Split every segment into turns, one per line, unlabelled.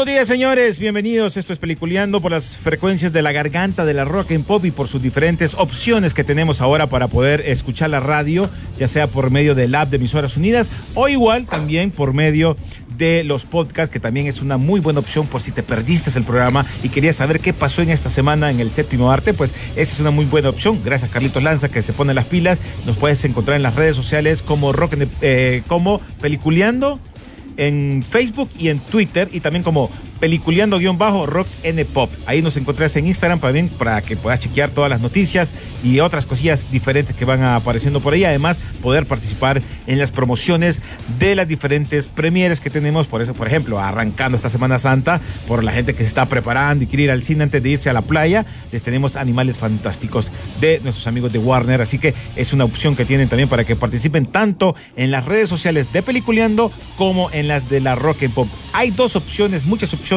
Buenos días, señores. Bienvenidos. Esto es Peliculeando por las frecuencias de la garganta de la rock and pop y por sus diferentes opciones que tenemos ahora para poder escuchar la radio, ya sea por medio del app de Emisoras Unidas o igual también por medio de los podcasts, que también es una muy buena opción por si te perdiste el programa y querías saber qué pasó en esta semana en el séptimo arte, pues esa es una muy buena opción. Gracias, Carlitos Lanza, que se pone las pilas. Nos puedes encontrar en las redes sociales como Rock eh, como Peliculeando en Facebook y en Twitter y también como peliculeando-rock n pop. Ahí nos encontrás en Instagram también para que puedas chequear todas las noticias y otras cosillas diferentes que van apareciendo por ahí. Además, poder participar en las promociones de las diferentes premieres que tenemos. Por eso, por ejemplo, arrancando esta Semana Santa, por la gente que se está preparando y quiere ir al cine antes de irse a la playa, les tenemos animales fantásticos de nuestros amigos de Warner. Así que es una opción que tienen también para que participen tanto en las redes sociales de Peliculeando como en las de la Rock and Pop. Hay dos opciones, muchas opciones,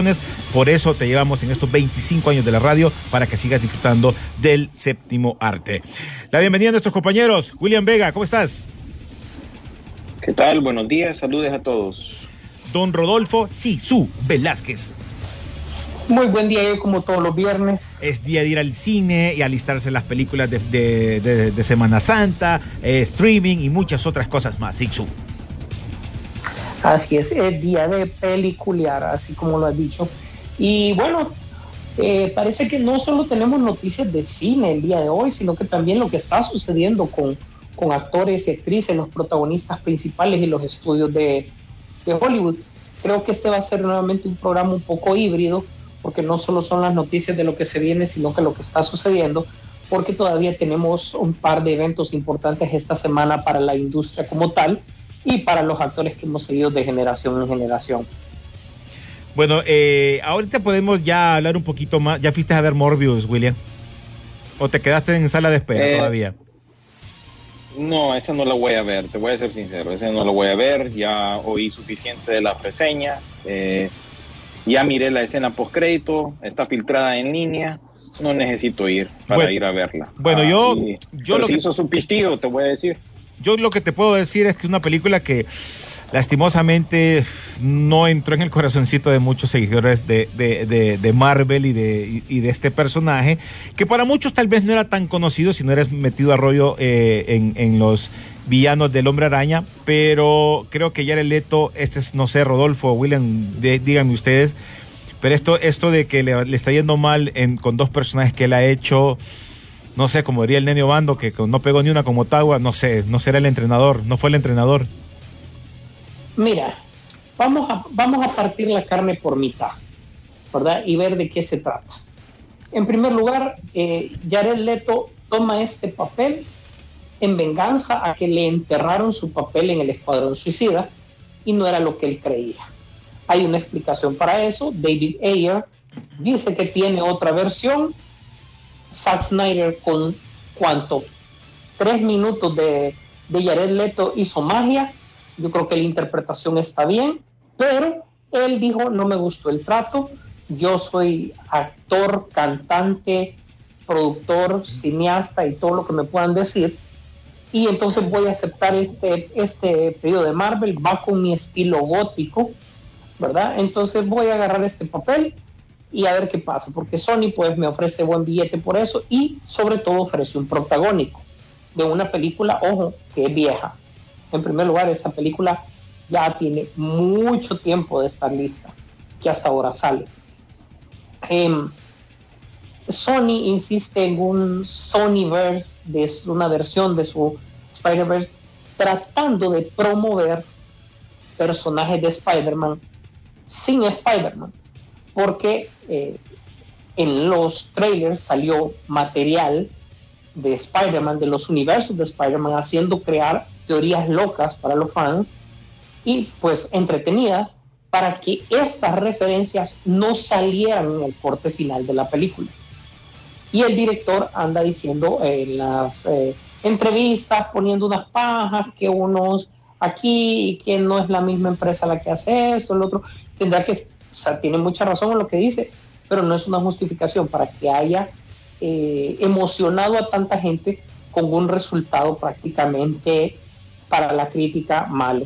por eso te llevamos en estos 25 años de la radio para que sigas disfrutando del séptimo arte. La bienvenida a nuestros compañeros. William Vega, ¿cómo estás?
¿Qué tal? Buenos días, saludos a todos.
Don Rodolfo Sisu Velázquez.
Muy buen día, como todos los viernes.
Es día de ir al cine y alistarse las películas de, de- de- de Semana Santa, eh, streaming y muchas otras cosas más. Sisu.
Así es, es día de peliculear, así como lo has dicho. Y bueno, eh, parece que no solo tenemos noticias de cine el día de hoy, sino que también lo que está sucediendo con, con actores y actrices, los protagonistas principales y los estudios de, de Hollywood. Creo que este va a ser nuevamente un programa un poco híbrido, porque no solo son las noticias de lo que se viene, sino que lo que está sucediendo, porque todavía tenemos un par de eventos importantes esta semana para la industria como tal y para los actores que hemos seguido de generación en generación.
Bueno, eh, ahorita podemos ya hablar un poquito más. ¿Ya fuiste a ver Morbius, William? ¿O te quedaste en sala de espera
Eh,
todavía?
No, esa no la voy a ver, te voy a ser sincero, esa no la voy a ver, ya oí suficiente de las reseñas, eh, ya miré la escena post crédito, está filtrada en línea, no necesito ir para
Bueno,
ir a verla.
bueno, yo-
sí.
yo
Pero
lo que-
hizo su pistillo, te voy a decir.
Yo lo que te puedo decir es que es una película que lastimosamente no entró en el corazoncito de muchos seguidores de, de- de- Marvel y de, y- de este personaje, que para muchos tal vez no era tan conocido si no eres metido a rollo eh, en, en los villanos del Hombre Araña, pero creo que Jared Leto, este es, no sé, Rodolfo, William, de- díganme ustedes, pero esto, esto de que le, está yendo mal con dos personajes que él ha hecho, no sé, como diría el Nenio Bando, que no pegó ni una como Motagua, no sé, no será el entrenador, no fue el entrenador.
Mira, vamos a, vamos a partir la carne por mitad, ¿verdad? Y ver de qué se trata. En primer lugar, eh, Leto toma este papel en venganza a que le enterraron su papel en el Escuadrón Suicida y no era lo que él creía. Hay una explicación para eso. David Ayer dice que tiene otra versión. Zack Snyder con cuánto tres minutos de, de Jared Leto hizo magia. Yo creo que la interpretación está bien, pero él dijo no me gustó el trato. Yo soy actor, cantante, productor, cineasta y todo lo que me puedan decir. Y entonces voy a aceptar este, este periodo de Marvel, va con mi estilo gótico, ¿verdad? Entonces voy a agarrar este papel y a ver qué pasa, porque Sony pues me ofrece buen billete por eso y sobre todo ofrece un protagónico. de una película, ojo, que es vieja. En primer lugar, esta película ya tiene mucho tiempo de estar lista, que hasta ahora sale. Em, Sony insiste en un Sonyverse, de una versión de su Spider-Verse, tratando de promover personajes de Spider-Man sin Spider-Man, porque eh, en los trailers salió material de Spider-Man, de los universos de Spider-Man, haciendo crear teorías locas para los fans y pues entretenidas para que estas referencias no salieran en el corte final de la película. Y el director anda diciendo en las eh, entrevistas, poniendo unas pajas, que unos aquí que no es la misma empresa la que hace eso, el otro, tendrá que, o sea, tiene mucha razón en lo que dice, pero no es una justificación para que haya eh, emocionado a tanta gente con un resultado prácticamente para la crítica malo.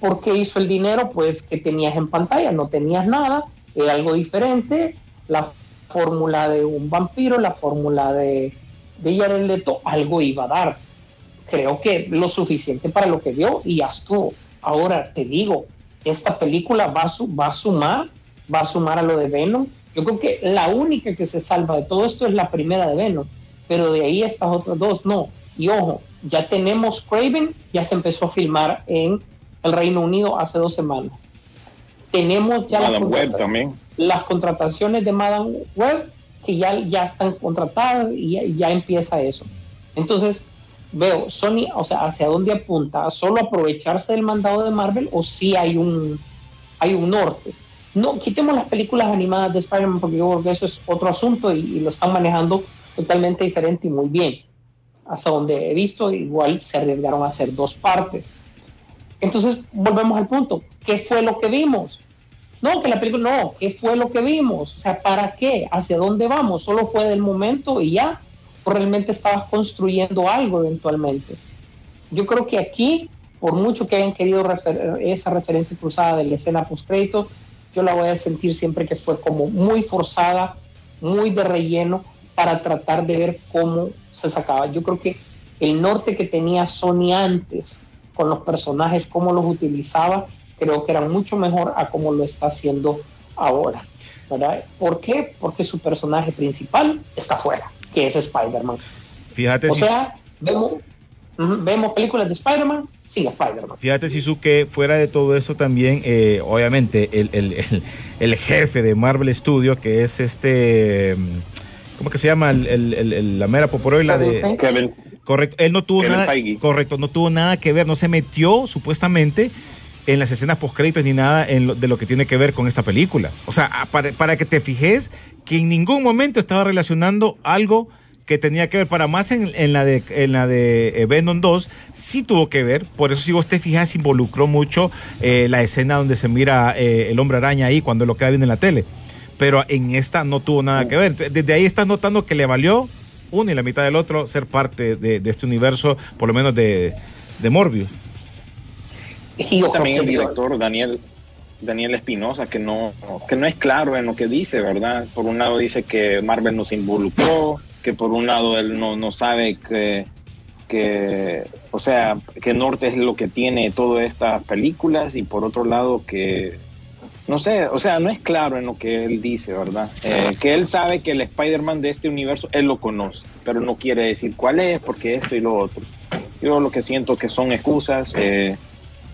¿Por qué hizo el dinero? Pues que tenías en pantalla, no tenías nada, era algo diferente, la fórmula de un vampiro, la fórmula de, de Jared Leto, algo iba a dar. Creo que lo suficiente para lo que vio y ya estuvo. Ahora te digo, esta película va va a sumar, va a sumar a lo de Venom. Yo creo que la única que se salva de todo esto es la primera de Venom, pero de ahí estas otras dos no. Y ojo, ya tenemos Craven, ya se empezó a filmar en el Reino Unido hace dos semanas. Tenemos ya las,
Web también.
las contrataciones de Madame Web que ya, ya están contratadas y ya, empieza eso. Entonces, veo, Sony, o sea, ¿hacia dónde apunta? ¿Solo aprovecharse del mandado de Marvel o si hay un, hay un norte? No, quitemos las películas animadas de Spider-Man porque yo creo que eso es otro asunto y, y, lo están manejando totalmente diferente y muy bien. Hasta donde he visto, igual se arriesgaron a hacer dos partes. Entonces, volvemos al punto. ¿Qué fue lo que vimos? No, que la película, no, ¿qué fue lo que vimos? O sea, ¿para qué? ¿Hacia dónde vamos? ¿Solo fue del momento y ya? ¿O realmente estabas construyendo algo eventualmente? Yo creo que aquí, por mucho que hayan querido esa referencia cruzada de la escena post-crédito, yo la voy a sentir siempre que fue como muy forzada, muy de relleno, para tratar de ver cómo se sacaba. Yo creo que el norte que tenía Sony antes con los personajes, cómo los utilizaba, creo que era mucho mejor a cómo lo está haciendo ahora. ¿verdad? ¿Por qué? Porque su personaje principal está fuera, que es Spider-Man.
Fíjate
o sea, vemos, vemos películas de Spider-Man sin Spider-Man.
Fíjate, Sisu, que fuera de todo eso también, eh, obviamente, el, el, el, el, jefe de Marvel Studios, que es este... ¿Cómo que se llama? El, la mera poporoila de...
Kevin.
Correcto, él no tuvo nada, correcto, no tuvo nada que ver, no se metió supuestamente en las escenas postcréditos ni nada en de lo que tiene que ver con esta película. O sea, para, para, que te fijes que en ningún momento estaba relacionando algo que tenía que ver para más en, en la de en la de eh, Venom 2 sí tuvo que ver por eso si vos te fijas involucró mucho eh, la escena donde se mira eh, el hombre araña ahí cuando lo queda viendo en la tele pero en esta no tuvo nada que ver desde ahí estás notando que le valió uno y la mitad del otro ser parte de, de este universo, por lo menos de, de Morbius.
Y también el director Daniel Daniel Espinosa que no que no es claro en lo que dice, ¿verdad? Por un lado dice que Marvel nos involucró, que por un lado él no, no sabe que que o sea, que Norte es lo que tiene todas estas películas y por otro lado que no sé, o sea, no es claro en lo que él dice, ¿verdad? Eh, que él sabe que el Spider-Man de este universo, él lo conoce, pero no quiere decir cuál es, porque esto y lo otro. Yo lo que siento que son excusas, eh,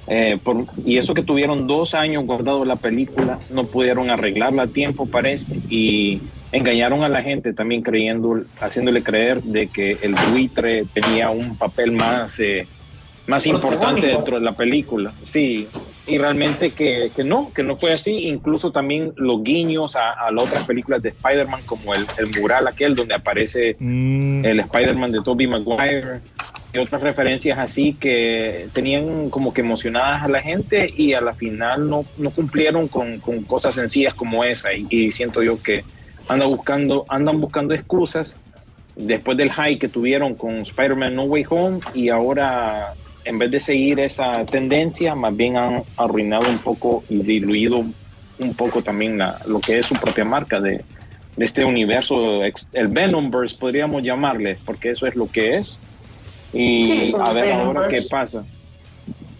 eh, y eso que tuvieron dos años guardado la película, no pudieron arreglarla a tiempo, parece, y engañaron a la gente también creyendo, haciéndole creer de que el buitre tenía un papel más, más importante dentro de la película. Sí, y realmente que, que, no, que no fue así. Incluso también los guiños a, a las otras películas de Spider-Man, como el, el, mural aquel donde aparece mm. el Spider-Man de Tobey Maguire y otras referencias así que tenían como que emocionadas a la gente y a la final no, no cumplieron con, con cosas sencillas como esa. Y, y, siento yo que andan buscando, andan buscando excusas después del high que tuvieron con Spider-Man No Way Home y ahora en vez de seguir esa tendencia, más bien han arruinado un poco y diluido un poco también la, lo que es su propia marca de, de este universo, el Venomverse podríamos llamarle, porque eso es lo que es. Y
Sí,
a ver ahora qué pasa.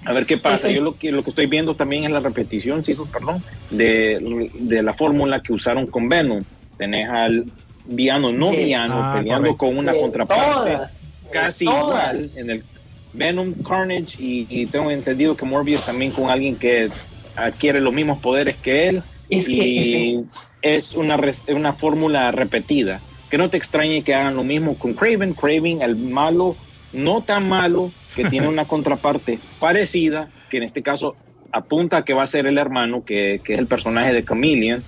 A ver qué pasa.
Sí, sí.
Yo lo que, lo que estoy viendo también es la repetición, chicos, perdón, de, de la fórmula que usaron con Venom. Tenés al villano no
Sí.
villano
Ah,
peleando
correcto.
con una
De
contraparte
todas,
casi igual en el Venom Carnage y, y tengo entendido que Morbius también con alguien que adquiere los mismos poderes que él
Es que
y es una una fórmula repetida que no te extrañe que hagan lo mismo con Craven Craven el malo no tan malo que tiene una contraparte parecida que en este caso apunta a que va a ser el hermano que, que es el personaje de Chameleon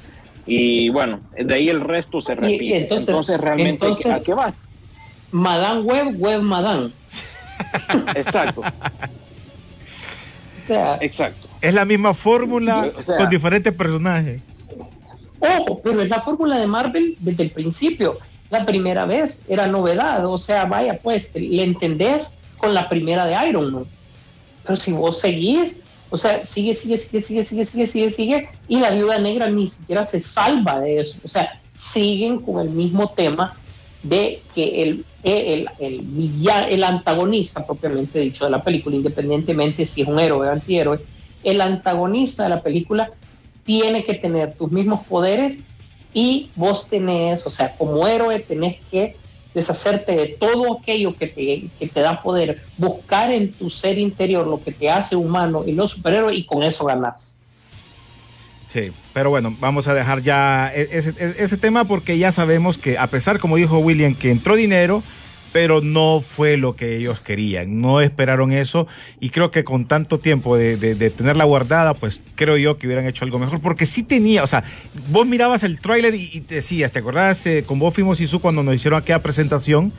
y bueno de ahí el resto se repite entonces,
entonces-
realmente
entonces-
¿a qué vas?
Madame Web, Web Madame.
exacto
O sea,
exacto
Es la misma fórmula
O sea-
con diferentes personajes.
Ojo, pero es la fórmula de Marvel desde el principio. La primera vez era novedad, o sea, vaya, pues, le entendés con la primera de Iron Man. Pero si vos seguís, o sea, sigue, sigue, sigue, sigue, sigue, sigue, sigue, sigue, y la viuda negra ni siquiera se salva de eso. O sea, siguen con el mismo tema de que el, el, el, el antagonista, propiamente dicho, de la película, independientemente si es un héroe o antihéroe, el antagonista de la película tiene que tener tus mismos poderes y vos tenés, o sea, como héroe tenés que deshacerte de todo aquello que te, que te da poder, buscar en tu ser interior lo que te hace humano y no superhéroe y con eso ganás.
Sí, pero bueno, vamos a dejar ya e- ese, ese- ese tema porque ya sabemos que a pesar, como dijo William, que entró dinero, pero no fue lo que ellos querían, no esperaron eso y creo que con tanto tiempo de, de- de tenerla guardada, pues creo yo que hubieran hecho algo mejor, porque sí tenía, o sea, vos mirabas el tráiler y, y te decías, ¿te acordás? eh, con vos fuimos y su cuando nos hicieron aquella presentación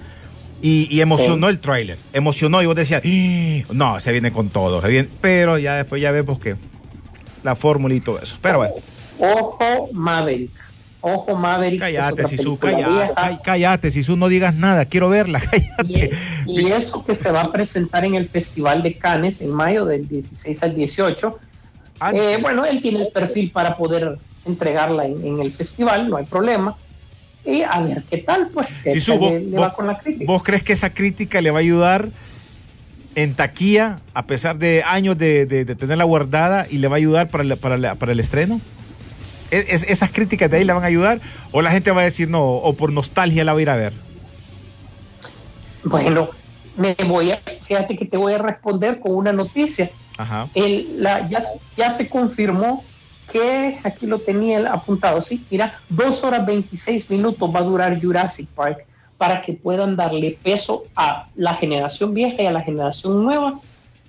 y, y emocionó el tráiler, emocionó y vos decías, "Ih, no, se viene con todo, se viene", pero ya después ya vemos que la fórmula y todo eso, pero bueno.
Ojo Maverick, ojo Maverick.
Cállate, Sisu, cállate, cállate, Sisu, no digas nada, quiero verla, cállate.
Y, y eso que se va a presentar en el Festival de Cannes en mayo del 16 al 18.
Antes.
Eh, bueno, él tiene el perfil para poder entregarla en, en el festival, no hay problema. Y a ver qué tal, pues,
vos,
le, le
vos-
va con la crítica.
vos crees que esa crítica le va a ayudar en taquilla, a pesar de años de, de- de tenerla guardada, y le va a ayudar para, la- para, la- para el estreno? ¿Es- es- ¿Esas críticas de ahí le van a ayudar? ¿O la gente va a decir no, o por nostalgia la va a ir a ver?
Bueno, me voy a, fíjate que te voy a responder con una noticia.
Ajá.
El, la, ya, ya se confirmó que, aquí lo tenía apuntado, sí, mira, dos horas 26 minutos va a durar Jurassic Park para que puedan darle peso a la generación vieja y a la generación nueva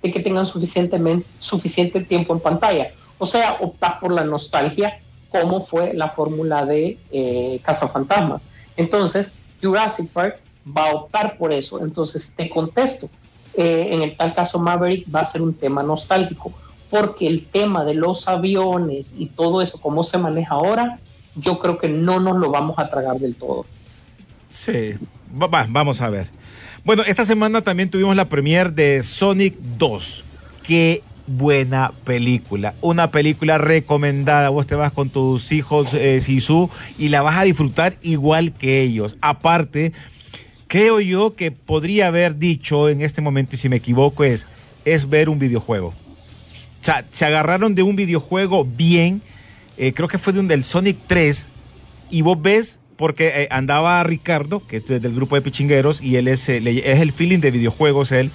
de que tengan suficientemente, suficiente tiempo en pantalla. O sea, optar por la nostalgia como fue la fórmula de eh, Cazafantasmas. Entonces, Jurassic Park va a optar por eso. Entonces, te contesto, eh, en el tal caso Maverick va a ser un tema nostálgico, porque el tema de los aviones y todo eso, cómo se maneja ahora, yo creo que no nos lo vamos a tragar del todo.
Sí, Va- va, vamos a ver. Bueno, esta semana también tuvimos la premier de Sonic 2. Qué buena película. Una película recomendada. Vos te vas con tus hijos, eh, Sisu, y la vas a disfrutar igual que ellos. Aparte, creo yo que podría haber dicho en este momento, y si me equivoco, es, es ver un videojuego. O sea, se agarraron de un videojuego bien, eh, creo que fue de un del Sonic 3, y vos ves, porque eh, andaba Ricardo, que es del grupo de Pichingueros, y él es, es el feeling de videojuegos, él,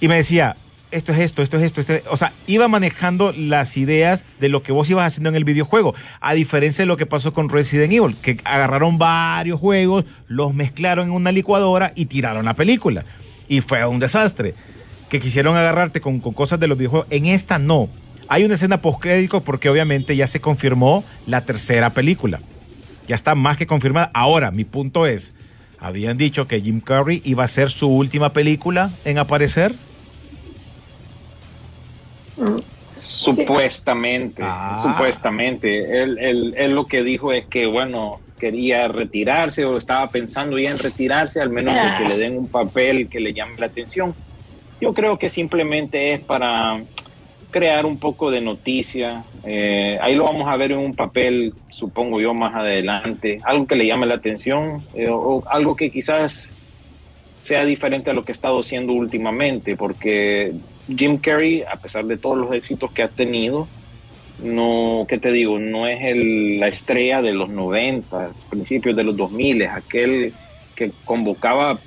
y me decía, esto es esto, esto es esto, esto es-". o sea, iba manejando las ideas de lo que vos ibas haciendo en el videojuego, a diferencia de lo que pasó con Resident Evil, que agarraron varios juegos, los mezclaron en una licuadora y tiraron la película, y fue un desastre, que quisieron agarrarte con, con cosas de los videojuegos, en esta no. Hay una escena postcrédito porque obviamente ya se confirmó la tercera película ya está más que confirmada. Ahora, mi punto es, habían dicho que Jim Carrey iba a ser su última película en aparecer.
Supuestamente,
Ah.
supuestamente. Él, él, él lo que dijo es que, bueno, quería retirarse o estaba pensando ya en retirarse, al menos de que le den un papel que le llame la atención. Yo creo que simplemente es para crear un poco de noticia. Eh, ahí lo vamos a ver en un papel, supongo yo, más adelante. Algo que le llame la atención eh, o algo que quizás sea diferente a lo que ha estado haciendo últimamente, porque Jim Carrey, a pesar de todos los éxitos que ha tenido, no, ¿qué te digo? No es el, la estrella de los noventas, principios de los 2000, aquel que convocaba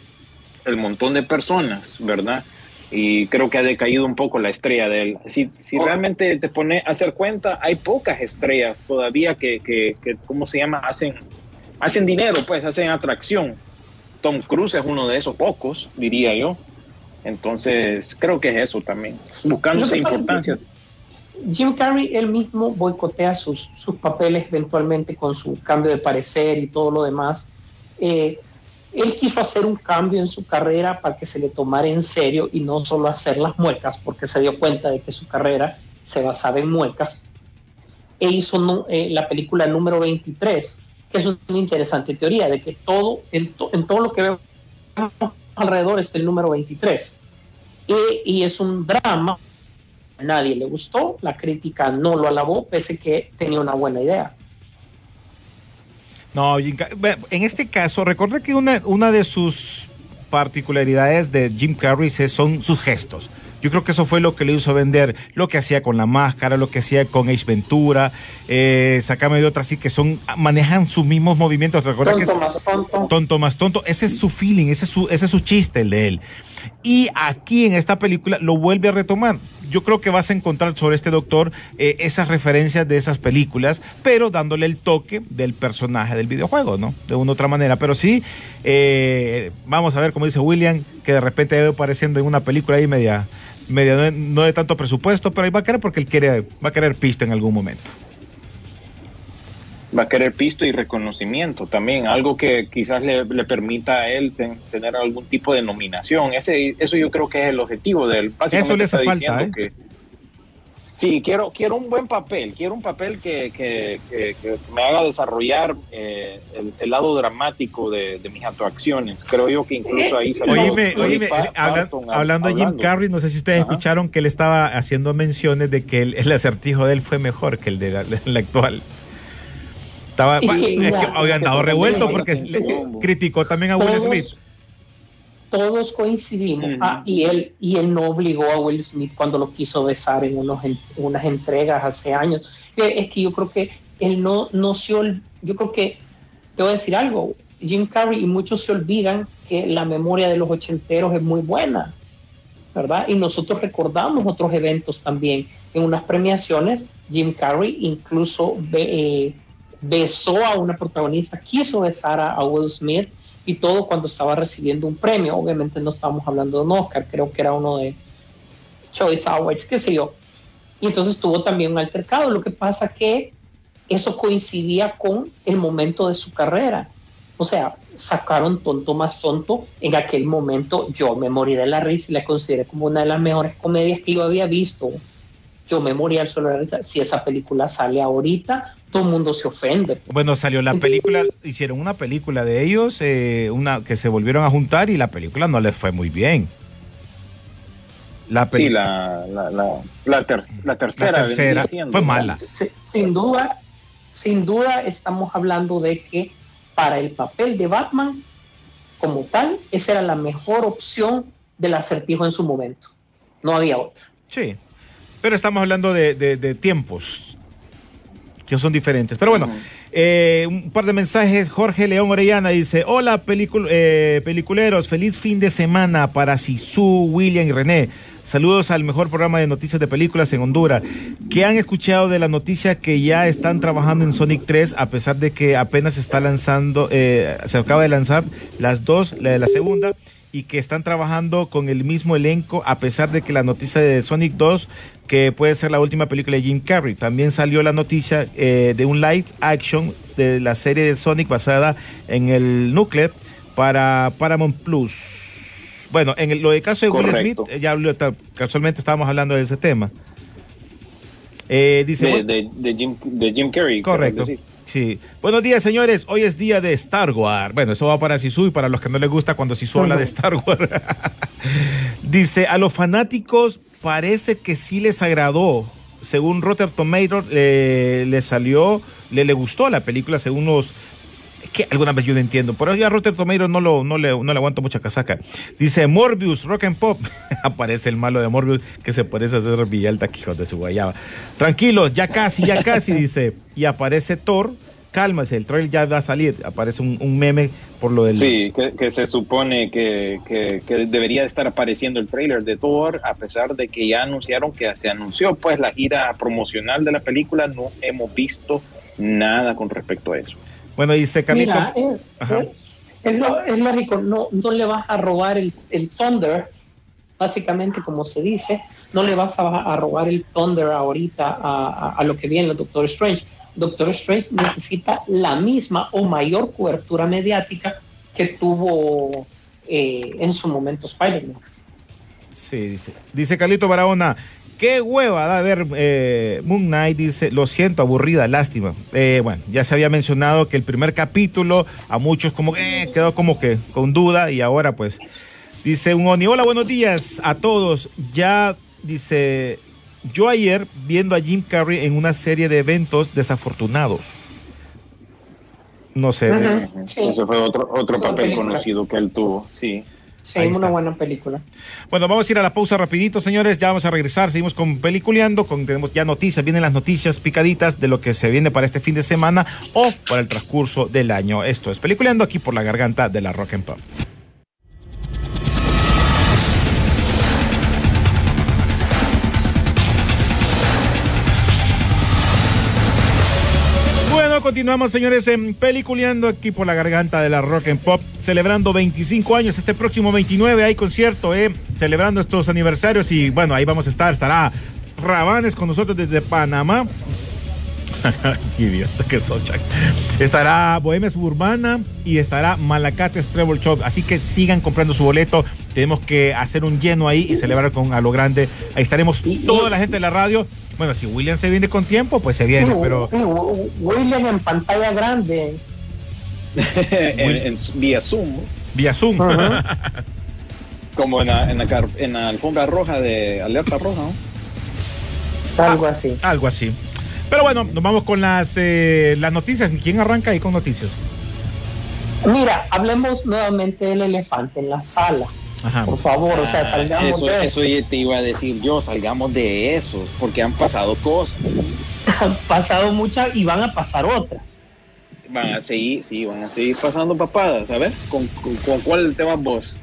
el montón de personas, ¿verdad? Y creo que ha decaído un poco la estrella de él. Si, si realmente te pones a hacer cuenta, hay pocas estrellas todavía que, que, que, ¿cómo se llama? Hacen, hacen dinero, pues, hacen atracción. Tom Cruise es uno de esos pocos, diría yo. Entonces, creo que es eso también,
que-
importancia.
Jim Carrey él mismo boicotea sus, sus papeles eventualmente con su cambio de parecer y todo lo demás. Eh, él quiso hacer un cambio en su carrera para que se le tomara en serio y no solo hacer las muecas, porque se dio cuenta de que su carrera se basaba en muecas. E hizo nu- eh, la película número 23, que es una interesante teoría de que todo, en, to- en todo lo que vemos alrededor está el número 23. Y, es un drama a nadie le gustó, la crítica no lo alabó, pese que tenía una buena idea.
No, en este caso, recuerda que una, una de sus particularidades de Jim Carrey son sus gestos. Yo creo que eso fue lo que le hizo vender lo que hacía con la máscara, lo que hacía con Ace Ventura, eh, Sácame de otra, así que son, manejan sus mismos movimientos. Recuerda que
Tonto
es-
más tonto.
tonto más tonto. Ese es su feeling, ese es su, ese es su chiste, el de él. Y aquí en esta película lo vuelve a retomar. Yo creo que vas a encontrar sobre este doctor eh, esas referencias de esas películas, pero dándole el toque del personaje del videojuego, ¿no? De una u otra manera. Pero sí, eh, vamos a ver, como dice William, que de repente va apareciendo en una película ahí media, media no de, no de tanto presupuesto, pero ahí va a querer porque él quiere, va a querer pista en algún momento.
va a querer pisto y reconocimiento también, algo que quizás le, le permita a él ten- tener algún tipo de nominación. Ese, eso yo creo que es el objetivo de él.
Eso le hace
está
falta,
diciendo que- sí, quiero, quiero un buen papel, quiero un papel que, que- que- que me haga desarrollar eh, el, el lado dramático de, de mis actuaciones. Creo yo que incluso ahí salió
Oíme, oíme,
Pa-
eh, habla-
Parton
hablando de Jim. Carrey, no sé si ustedes
Ajá.
escucharon que él estaba haciendo menciones de que el, el acertijo de él fue mejor que el de la, el actual. Estaba, es que andado
que
revuelto porque criticó también a Will
Todos-
Smith.
Todos coincidimos. Ah, y, él, y él no obligó a Will Smith cuando lo quiso besar en unos, en unas entregas hace años. Es que yo creo que él no, no se ol- Yo creo que, te voy a decir algo, Jim Carrey y muchos se olvidan que la memoria de los ochenteros es muy buena, ¿verdad? Y nosotros recordamos otros eventos también. En unas premiaciones, Jim Carrey incluso be- eh, besó a una protagonista, quiso besar a, a Will Smith y todo cuando estaba recibiendo un premio. Obviamente no estábamos hablando de un Oscar, creo que era uno de Choice Awards, qué sé yo. Y entonces tuvo también un altercado. Lo que pasa que eso coincidía con el momento de su carrera. O sea, sacaron Tonto más Tonto. En aquel momento yo me morí de la risa y la consideré como una de las mejores comedias que yo había visto. Yo me morí al solo de la risa. Si esa película sale ahorita, todo el mundo se ofende.
Bueno, salió la película, hicieron una película de ellos, eh, una que se volvieron a juntar y la película no les fue muy bien. La
Sí, la, la, la, la ter- la tercera,
La tercera
vendría siendo,
fue
¿no?
mala.
Si- sin duda, sin duda estamos hablando de que para el papel de Batman, como tal, esa era la mejor opción del acertijo en su momento. No había otra.
Sí, pero estamos hablando de, de- de tiempos que son diferentes. Pero bueno, eh, un par de mensajes. Jorge León Orellana dice, hola pelicul- eh, peliculeros, feliz fin de semana para Sisu, William y René. Saludos al mejor programa de noticias de películas en Honduras. ¿Qué han escuchado de la noticia que ya están trabajando en Sonic 3 a pesar de que apenas está lanzando, eh, se acaba de lanzar las dos, la de la segunda, y que están trabajando con el mismo elenco a pesar de que la noticia de Sonic 2, que puede ser la última película de Jim Carrey, también salió la noticia eh, de un live action de la serie de Sonic basada en el núcleo para Paramount Plus. Bueno, en el- lo de caso de Will. Smith, eh, ya habló- casualmente estábamos hablando de ese tema. Eh, dice,
de,
bueno,
de, de Jim, de Jim Carrey.
Correcto.
decir.
Sí. Buenos días, señores. Hoy es día de Star Wars. Bueno, eso va para Sisu y para los que no les gusta cuando Sisu habla de Star Wars. Dice, a los fanáticos parece que sí les agradó. Según Rotten Tomatoes, eh, le salió, le, le gustó la película según los... que alguna vez yo no entiendo. Por eso ya Rotter Tomeiro no, lo, no, le, no le aguanto mucha casaca. Dice Morbius, Rock and Pop. Aparece el malo de Morbius que se parece a ser Villalta Quijote de su guayaba. Tranquilos, ya casi, ya casi, dice. Y aparece Thor. Cálmase, el trailer ya va a salir. Aparece un, un meme por lo del.
Sí, que, que se supone que, que, que debería estar apareciendo el trailer de Thor, a pesar de que ya anunciaron que se anunció pues la gira promocional de la película, no hemos visto nada con respecto a eso.
Bueno, dice Carlito.
Mira, es,
Ajá.
es- es es lógico, no, no le vas a robar el, el Thunder, básicamente como se dice, no le vas a, a robar el Thunder ahorita a, a- a lo que viene el Doctor Strange. Doctor Strange necesita la misma o mayor cobertura mediática que tuvo eh, en su momento Spider-Man.
Sí, dice. Dice Carlito Barahona. Qué hueva da ver eh, Moon Knight, dice, lo siento, aburrida, lástima. Eh, bueno, ya se había mencionado que el primer capítulo a muchos como que quedó como que con duda y ahora pues dice un Oni, hola, buenos días a todos. Ya dice, yo ayer viendo a Jim Carrey en una serie de eventos desafortunados. No sé. eh,
sí.
Ese fue otro, otro papel
película.
conocido que él tuvo, sí.
Sí,
Ahí
una
está.
buena película.
Bueno, vamos a ir a la pausa rapidito, señores. Ya vamos a regresar. Seguimos con Peliculeando. Con, tenemos ya noticias. Vienen las noticias picaditas de lo que se viene para este fin de semana o para el transcurso del año. Esto es Peliculeando aquí por la garganta de la Rock and Pop. Continuamos, señores, en Peliculeando aquí por la garganta de la Rock and Pop, celebrando 25 años. Este próximo 29 hay concierto, eh, celebrando estos aniversarios y bueno, ahí vamos a estar. Estará Rabanes con nosotros desde Panamá. Qué idiota que soy, Chuck. Estará Bohemia Suburbana y estará Malacates Treble Shop. Así que sigan comprando su boleto. Tenemos que hacer un lleno ahí y celebrar con a lo grande. Ahí estaremos toda la gente de la radio. Bueno, si William se viene con tiempo, pues se viene,
Sí,
pero
sí, William en pantalla grande.
en, en- vía Zoom, ¿no?
vía Zoom.
Como en la, en, la, car- en la alfombra roja de Alerta Roja, ¿no?
Algo así.
Algo así. Pero bueno, nos vamos con las, eh, las noticias. ¿Quién arranca ahí con noticias?
Mira, hablemos nuevamente del elefante en la sala.
Ajá.
Por favor, o sea,
Ah,
salgamos
eso,
de
eso ya te iba a decir yo, salgamos de eso, porque han pasado cosas.
Han pasado muchas y van a pasar otras.
Van a seguir, sí, van a seguir pasando papadas, a ver, ¿con, con, con cuál te vas vos?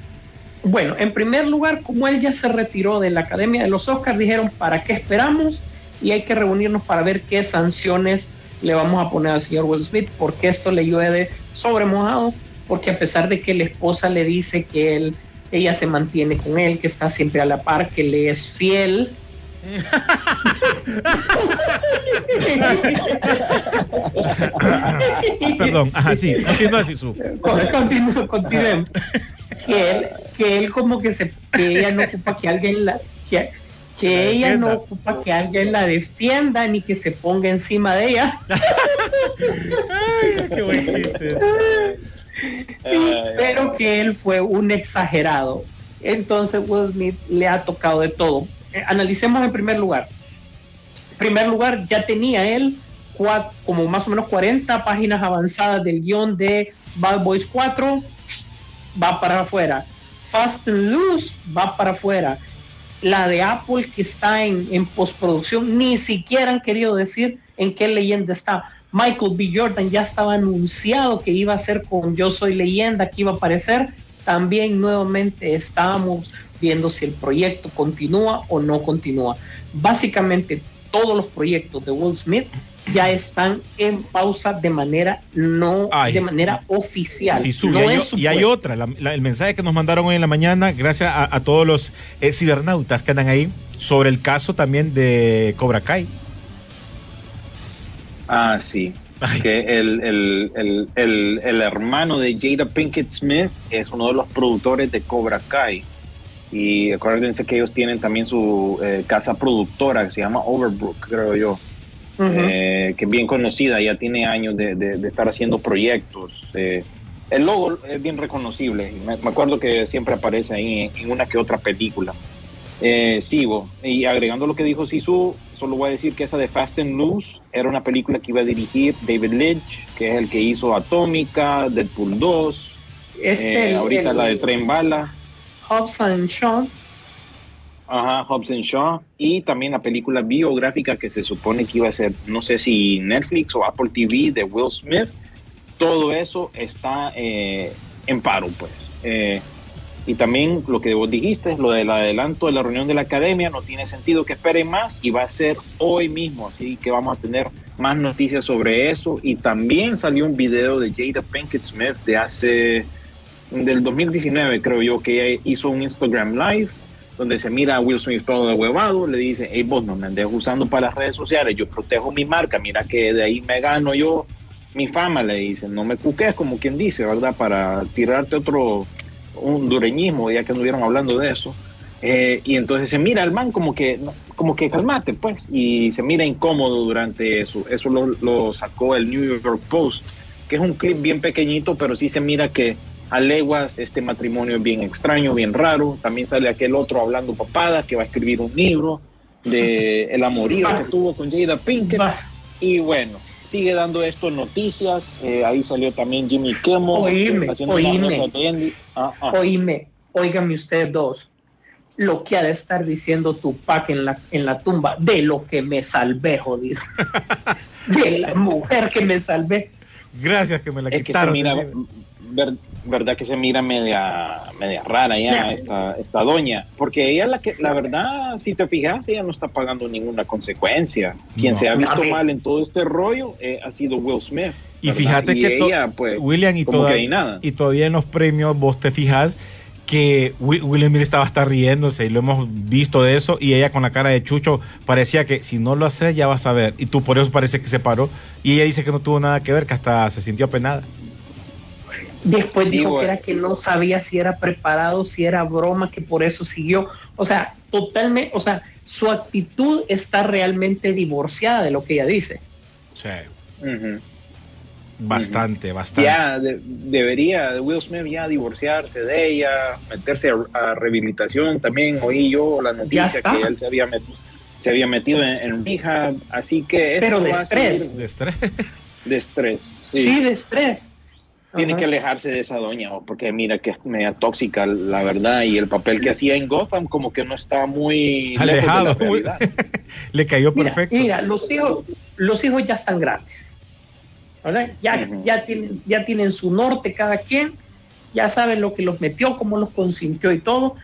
Bueno, en primer lugar, como él ya se retiró de la Academia de los Oscars, dijeron, ¿para qué esperamos? Y hay que reunirnos para ver qué sanciones le vamos a poner al señor Will Smith, porque esto le llueve sobre mojado, porque a pesar de que la esposa le dice que él, ella se mantiene con él, que está siempre a la par, que le es fiel.
Perdón, ajá, sí, continúa así su.
Continu- continuemos. Que él, que él como que se que ella no ocupa que alguien la que, que
La
ella no ocupa que alguien la defienda ni que se ponga encima de ella.
Ay, qué buen chiste.
pero que él fue un exagerado. Entonces Will Smith le ha tocado de todo. Eh, analicemos en primer lugar. En primer lugar ya tenía él como más o menos 40 páginas avanzadas del guion de Bad Boys 4 va para afuera. Fast and Loose va para afuera. La de Apple que está en, en postproducción, ni siquiera han querido decir en qué leyenda está. Michael B. Jordan ya estaba anunciado que iba a ser con Yo Soy Leyenda, que iba a aparecer. También nuevamente estábamos viendo si el proyecto continúa o no continúa. Básicamente todos los proyectos de Will Smith ya están en pausa de manera no
Ay.
de manera oficial.
Sí,
No
y, hay,
es
y hay
supuesto.
otra, la- la- el mensaje que nos mandaron hoy en la mañana, gracias a, a todos los eh, cibernautas que andan ahí, sobre el caso también de Cobra Kai.
Ah, sí.
Ay.
Que el, el, el, el, el hermano de Jada Pinkett Smith es uno de los productores de Cobra Kai. Y acuérdense que ellos tienen también su eh, casa productora que se llama Overbrook, creo yo.
Ujú.
eh, que es bien conocida, ya tiene años de, de- de estar haciendo proyectos. eh. el logo es bien reconocible, me, me acuerdo que siempre aparece ahí en, en una que otra película. Eh, sigo. Y agregando lo que dijo Sisu, solo voy a decir que esa de Fast and Loose era una película que iba a dirigir David Lynch, que es el que hizo Atómica, Deadpool 2,
Este,
eh, ahorita
el-
la de Tren Bala.
Hobbs and Shaw.
Ajá, Hobbs and Shaw. Y también la película biográfica que se supone que iba a ser, no sé si Netflix o Apple TV de Will Smith. Todo eso está eh, en paro, pues. Eh, y también lo que vos dijiste, lo del adelanto de la reunión de la academia, no tiene sentido que esperen más y va a ser hoy mismo, así que vamos a tener más noticias sobre eso. Y también salió un video de Jada Pinkett Smith de hace, del 2019 creo yo, que hizo un Instagram Live donde se mira a Will Smith todo de huevado, le dice, hey vos no me andes usando para las redes sociales, yo protejo mi marca, mira que de ahí me gano yo mi fama, le dice, no me cuques como quien dice, ¿verdad? Para tirarte otro, un dureñismo, ya que anduvieron hablando de eso. Eh, y entonces se mira al man como que, como que calmate, pues, y se mira incómodo durante eso. Eso lo, lo sacó el New York Post, que es un clip bien pequeñito, pero sí se mira que a leguas este matrimonio es bien extraño, bien raro. También sale aquel otro hablando papada que va a escribir un libro de el amorío que tuvo con Jada Pinkett. Y bueno, sigue dando esto en noticias. Eh, ahí salió también Jimmy Kimmel.
Oíme, oíme.
Ah, ah.
Oíme, óigame ustedes dos, lo que ha de estar diciendo Tupac en la, en la tumba, de lo que me salvé, jodido. de la mujer que me salvé.
Gracias que me la
Es que se
quitaron.
mira,
decía.
ver- verdad que se mira media, media rara ya esta, esta doña, porque ella la que, la verdad, si te fijas, ella no está pagando ninguna consecuencia. Quien
No.
se ha visto mal en todo este rollo eh, ha sido Will Smith.
Y
¿verdad?
fíjate
Y
que to-
ella, pues,
William y, toda-
que nada.
y todavía en los premios vos te fijas que Wi- Will Smith estaba hasta riéndose y lo hemos visto de eso y ella con la cara de chucho parecía que si no lo haces ya vas a ver y tú por eso parece que se paró y ella dice que no tuvo nada que ver que hasta se sintió apenada
Después
Sí,
dijo
bueno.
que era que no sabía si era preparado, si era broma, que por eso siguió. O sea, totalmente, o sea, su actitud está realmente divorciada de lo que ella dice.
sí,
Ujú.
bastante bastante
Ya de- debería Will Smith ya divorciarse de ella, meterse a, a rehabilitación. También oí yo la noticia que él se había metido, se había metido en, en rehab, así que
Pero de estrés.
seguir
de estrés
de estrés.
Sí,
Sí.
de estrés.
Tiene que alejarse de esa doña, porque mira que es media tóxica, la verdad, y el papel que hacía en Gotham como que no está muy lejos de la
alejado le cayó
Mira,
perfecto
mira, los hijos, los hijos ya están grandes. ¿verdad? Ya,
Ujú.
ya, tienen, ya tienen su norte cada quien, ya saben lo que los metió, cómo los consintió y todo.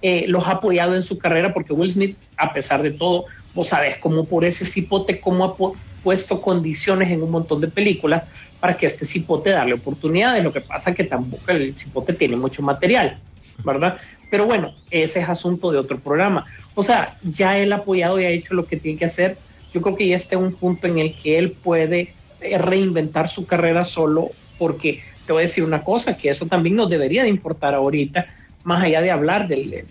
Eh, los ha apoyado en su carrera porque Will Smith, a pesar de todo, vos sabés cómo por ese cipote, cómo ha pu- puesto condiciones en un montón de películas para que este cipote darle oportunidades. Lo que pasa que tampoco el cipote tiene mucho material, ¿verdad? Pero bueno, ese es asunto de otro programa. O sea, ya él ha apoyado y ha hecho lo que tiene que hacer. Yo creo que ya está en un punto en el que él puede eh, reinventar su carrera solo, porque te voy a decir una cosa, que eso también nos debería de importar ahorita, más allá de hablar del...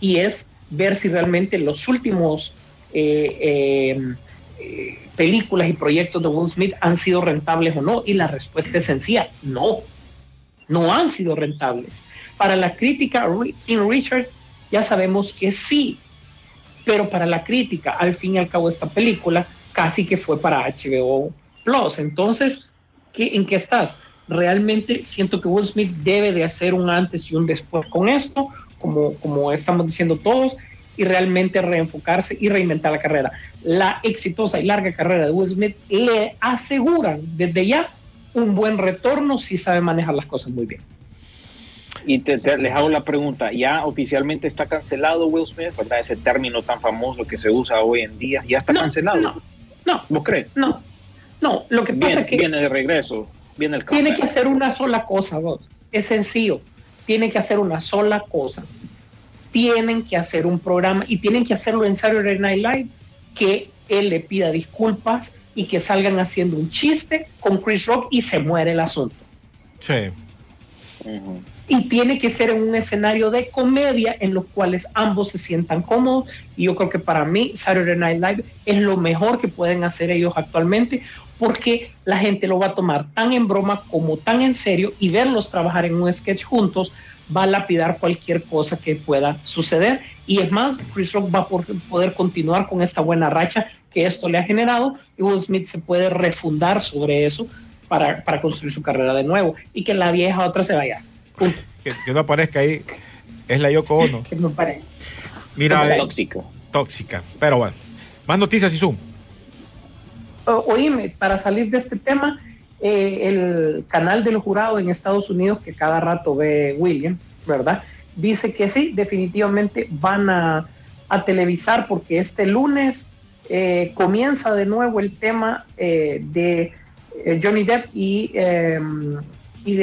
Y es ver si realmente los últimos eh, eh, películas y proyectos de Will Smith han sido rentables o no. Y la respuesta es sencilla, no, no han sido rentables. Para la crítica, King Richards ya sabemos que sí, pero para la crítica, al fin y al cabo, esta película casi que fue para HBO Plus. Entonces, ¿qué, ¿en qué estás? Realmente siento que Will Smith debe de hacer un antes y un después con esto, como, como estamos diciendo todos, y realmente reenfocarse y reinventar la carrera. La exitosa y larga carrera de Will Smith le aseguran desde ya un buen retorno si sabe manejar las cosas muy bien.
Y te, te- les hago la pregunta, ¿ya oficialmente está cancelado Will Smith? ¿Verdad? Ese término tan famoso que se usa hoy en día, ¿ya está
No,
cancelado?
no, no,
¿Vos crees?
no, no. Lo que pasa
Viene,
es que
viene de regreso, viene el
tiene que hacer una sola cosa, vos. Es sencillo. Tiene que hacer una sola cosa. Tienen que hacer un programa y tienen que hacerlo en Saturday Night Live que él le pida disculpas y que salgan haciendo un chiste con Chris Rock y se muere el asunto.
sí.
Y tiene que ser en un escenario de comedia en los cuales ambos se sientan cómodos. Y yo creo que para mí Saturday Night Live es lo mejor que pueden hacer ellos actualmente porque la gente lo va a tomar tan en broma como tan en serio y verlos trabajar en un sketch juntos va a lapidar cualquier cosa que pueda suceder. Y es más, Chris Rock va a poder continuar con esta buena racha que esto le ha generado y Will Smith se puede refundar sobre eso para, para construir su carrera de nuevo y que la vieja otra se vaya.
Que, no aparezca ahí. Es la Yoko Ono.
que no pare.
Mira,
eh, tóxica.
Tóxica. Pero bueno. Más noticias y zoom.
oíme, para salir de este tema, eh, el canal del jurado en Estados Unidos, que cada rato ve William, ¿verdad? Dice que sí, definitivamente van a, televisar porque este lunes eh, comienza de nuevo el tema eh, de Johnny Depp y, em, y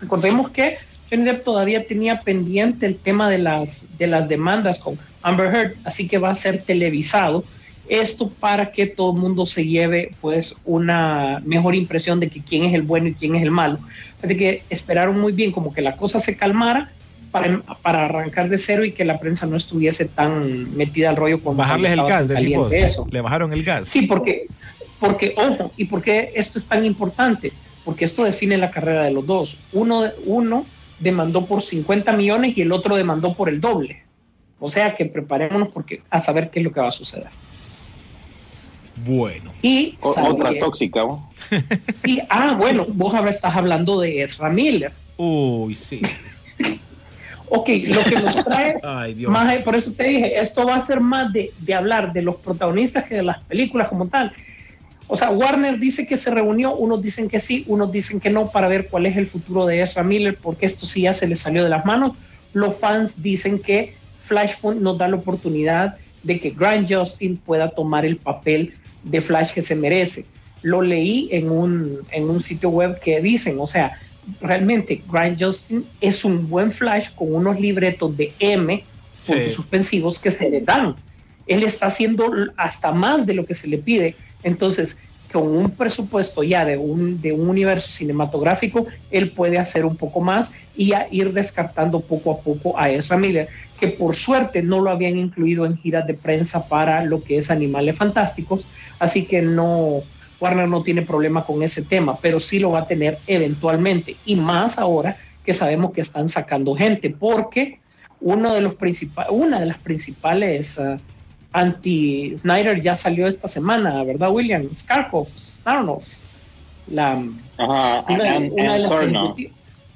recordemos que Johnny Depp todavía tenía pendiente el tema de las, de las demandas con Amber Heard, así que va a ser televisado esto para que todo el mundo se lleve pues una mejor impresión de que quién es el bueno y quién es el malo. Así que esperaron muy bien como que la cosa se calmara para, para arrancar de cero y que la prensa no estuviese tan metida al rollo con
bajarles el gas, decimos, eso. le bajaron el gas.
Sí, porque porque ojo, ¿y por qué esto es tan importante? Porque esto define la carrera de los dos. Uno uno demandó por 50 millones y el otro demandó por el doble. O sea que preparémonos porque a saber qué es lo que va a suceder.
Bueno.
Y
otra tóxica.
Y, ah, bueno, vos ahora estás hablando de Ezra Miller.
Uy, sí.
ok, lo que nos trae, más, por eso te dije, esto va a ser más de, de hablar de los protagonistas que de las películas como tal. O sea, Warner dice que se reunió, unos dicen que sí, unos dicen que no, para ver cuál es el futuro de Ezra Miller, porque esto sí ya se le salió de las manos. Los fans dicen que Flashpoint nos da la oportunidad de que Grant Justin pueda tomar el papel de Flash que se merece. Lo leí en un, en un sitio web que dicen, o sea, realmente Grant Justin es un buen Flash con unos libretos de M suspensivos que se le dan. Él está haciendo hasta más de lo que se le pide. Entonces, con un presupuesto ya de un, de un universo cinematográfico, él puede hacer un poco más y ir descartando poco a poco a Ezra Miller, que por suerte no lo habían incluido en giras de prensa para lo que es Animales Fantásticos, así que no, Warner no tiene problema con ese tema, pero sí lo va a tener eventualmente, y más ahora que sabemos que están sacando gente, porque uno de los una de las principales uh, anti-Snyder ya salió esta semana, ¿verdad, William? Skarkov, Snarnoff, la,
una, de las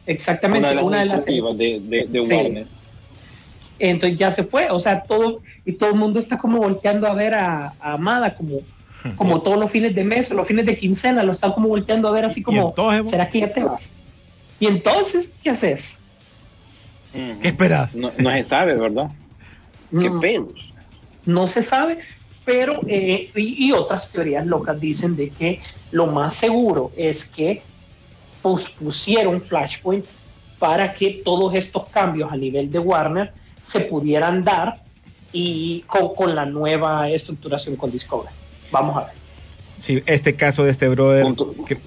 exactamente, una de las,
de, Warner.
Entonces ya se fue, o sea, todo, y todo el mundo está como volteando a ver a, Amada como, como todos los fines de mes, los fines de quincena, lo están como volteando a ver así como, ¿será que ya te vas? Y entonces, ¿qué haces?
¿Qué esperas?
No, se sabe, ¿verdad? ¿Qué pedos?
no se sabe, pero eh, y, otras teorías locas dicen de que lo más seguro es que pospusieron Flashpoint para que todos estos cambios a nivel de Warner se pudieran dar y con, la nueva estructuración con Discovery. Vamos a ver.
Sí, este caso de este brother,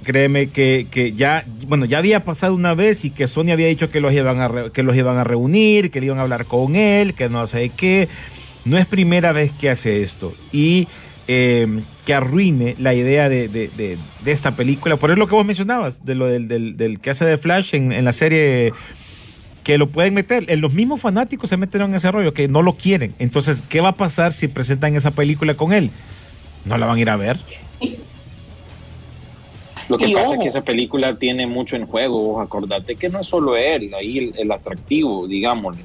créeme que, que, ya, bueno, ya había pasado una vez y que Sony había dicho que los iban a, que los iban a reunir, que le iban a hablar con él, que no sé qué. No es primera vez que hace esto y eh, que arruine la idea de, esta película. Por eso lo que vos mencionabas, de lo del, que hace de Flash en, la serie que lo pueden meter. En los mismos fanáticos se metieron en ese rollo, que no lo quieren. Entonces, ¿qué va a pasar si presentan esa película con él? ¿No la van a ir a ver?
Lo que pasa es que esa película tiene mucho en juego. Acordate que no es solo él, ahí el, el atractivo, digámosle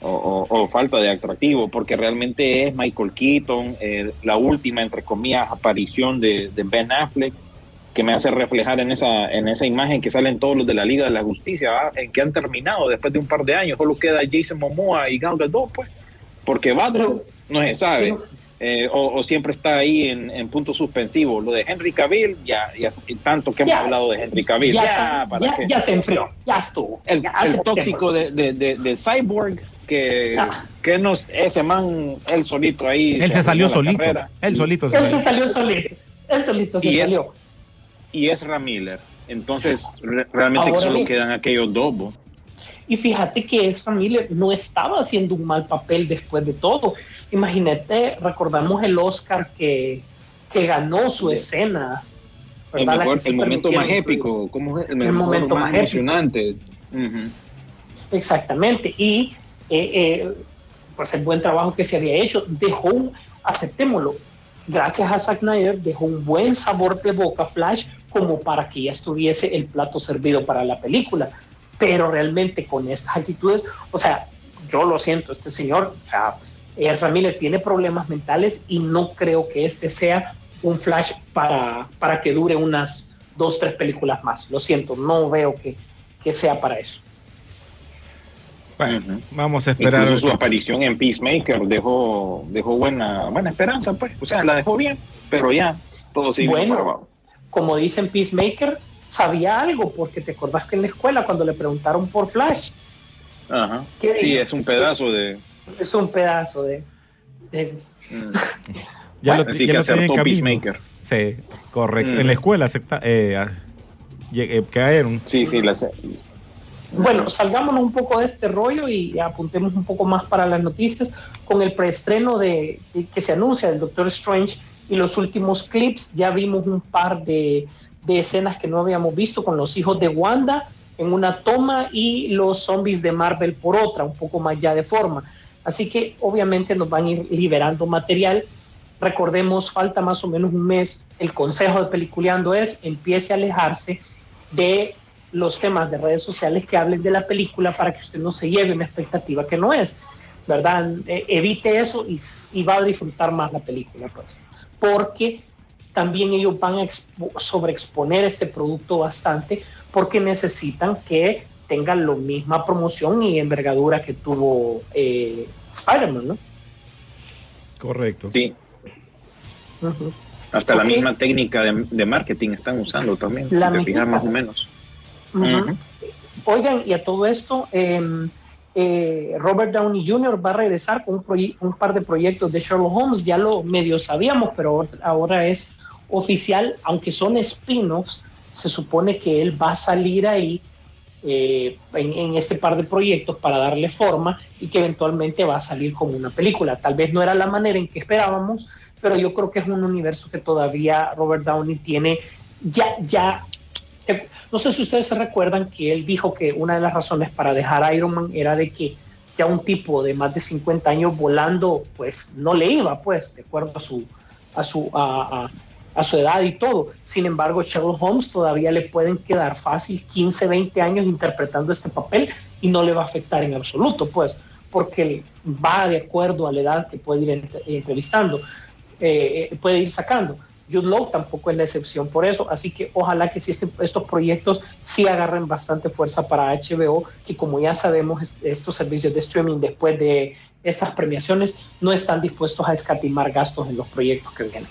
o, falta de atractivo, porque realmente es Michael Keaton, eh, la última, entre comillas, aparición de, Ben Affleck, que me hace reflejar en esa, en esa imagen que salen todos los de la Liga de la Justicia, en que han terminado después de un par de años, solo queda Jason Momoa y Gal Gadot, pues, porque Batman no se sabe. Eh, o, siempre está ahí en, punto suspensivo. Lo de Henry Cavill, ya, ya tanto que hemos hablado de Henry Cavill,
ya, ya, se enfrió, ya estuvo.
El, tóxico de, de, de, Cyborg, que, ah. que nos, ese man, él solito ahí.
Él se, salió solito. Él solito
se Él se salió solito. Él solito se
y
salió.
Es, y es Ramiller. Entonces, realmente solo quedan aquellos dos.
Y fíjate que esa familia no estaba haciendo un mal papel después de todo. Imagínate, recordamos el Oscar que, que ganó su escena.
El, mejor, el momento más épico, como el, momento más emocionante.
Exactamente. Y eh, eh, pues el buen trabajo que se había hecho dejó aceptémoslo, gracias a Zack Snyder dejó un buen sabor de boca Flash como para que ya estuviese el plato servido para la película. Pero realmente con estas actitudes, o sea, yo lo siento, este señor, o sea, eh, Ramírez tiene problemas mentales y no creo que este sea un Flash para, para que dure unas dos, tres películas más. Lo siento, no veo que, que sea para eso.
Bueno, vamos a esperar.
Incluso su aparición en Peacemaker dejó, dejó buena, buena esperanza, pues. O sea, la dejó bien, pero ya todo sigue
Bueno.
para abajo.
Como dicen Peacemaker, sabía algo, porque te acordás que en la escuela cuando le preguntaron por Flash,
Ajá.
¿Qué
Sí,
dijo?
es un pedazo de.
es un pedazo de... de-
mm,
Ya
Bueno,
lo,
así
ya
que acertó
camino.
Peacemaker.
Sí, correcto.
Mm.
En la escuela acepta, eh, eh, cayeron.
Sí, sí, la sé.
Bueno, salgámonos un poco de este rollo y apuntemos un poco más para las noticias con el preestreno de, de- que se anuncia del Doctor Strange y los últimos clips. Ya vimos un par de, de escenas que no habíamos visto con los hijos de Wanda en una toma y los zombies de Marvel por otra, un poco más ya de forma. Así que obviamente nos van a ir liberando material. Recordemos, falta más o menos un mes. El consejo de Peliculeando es empiece a alejarse de los temas de redes sociales que hablen de la película para que usted no se lleve una expectativa que no es, ¿verdad? Eh, evite eso y, y va a disfrutar más la película, pues. Porque también ellos van a expo- sobreexponer este producto bastante porque necesitan que tengan la misma promoción y envergadura que tuvo eh, Spider-Man, ¿no?
Correcto.
Sí, hasta la misma técnica de, de marketing están usando también.
La
si te
misma.
fijas más o menos.
Oigan, y a todo esto, eh, eh, Robert Downey Jr. va a regresar con un, un par de proyectos de Sherlock Holmes, ya lo medio sabíamos, pero ahora- ahora es oficial, aunque son spin-offs, se supone que él va a salir ahí eh, en, en este par de proyectos para darle forma y que eventualmente va a salir como una película. Tal vez no era la manera en que esperábamos, pero yo creo que es un universo que todavía Robert Downey tiene ya, ya no sé si ustedes se recuerdan que él dijo que una de las razones para dejar Iron Man era de que ya un tipo de más de 50 años volando, pues no le iba, pues, de acuerdo a su, a su, a, su edad y todo. Sin embargo, Sherlock Holmes todavía le pueden quedar fácil 15, 20 años interpretando este papel y no le va a afectar en absoluto, pues, porque va de acuerdo a la edad que puede ir ent- entrevistando, eh, eh, puede ir sacando. Jude Law tampoco es la excepción por eso, así que ojalá que si este- estos proyectos sí agarren bastante fuerza para HBO, que como ya sabemos, es- estos servicios de streaming después de estas premiaciones no están dispuestos a escatimar gastos en los proyectos que vienen.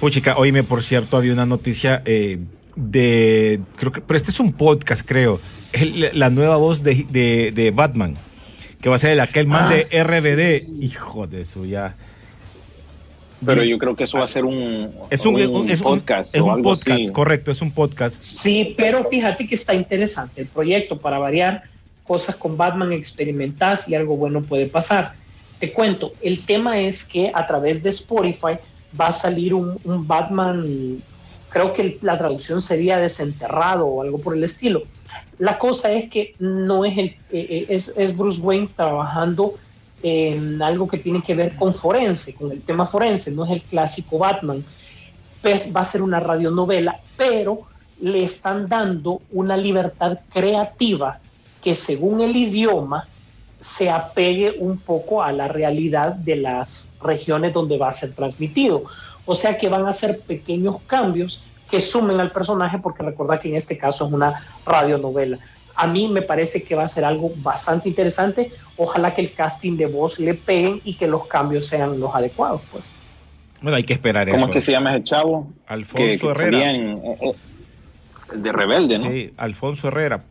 Puchica, oíme, por cierto, había una noticia eh, de. Creo que. Pero este es un podcast, creo. El- la nueva voz de, de Batman. Que va a ser el aquel man
Ah,
de
sí.
RBD. Hijo de su ya.
Pero yo creo que eso va a ser un,
Es un,
un
es un-
podcast
es
o
un
algo
podcast,
así.
correcto, es un podcast.
Sí, pero fíjate que está interesante el proyecto para variar cosas con Batman experimentás y algo bueno puede pasar. Te cuento, el tema es que a través de Spotify va a salir un, un Batman, creo que la traducción sería desenterrado o algo por el estilo. La cosa es que no es el eh, eh, es, es Bruce Wayne trabajando en algo que tiene que ver con forense, con el tema forense, no es el clásico Batman pues va a ser una radionovela, pero le están dando una libertad creativa que según el idioma se apegue un poco a la realidad de las regiones donde va a ser transmitido. O sea que van a ser pequeños cambios que sumen al personaje, porque recordad que en este caso es una radionovela. A mí me parece que va a ser algo bastante interesante. Ojalá que el casting de voz le peguen y que los cambios sean los adecuados. Pues.
Bueno, hay que esperar
¿Cómo
eso.
es que se llama ese chavo?
Alfonso
que, que
Herrera.
en, eh, eh, el de Rebelde, ¿no?
Sí, Alfonso Herrera.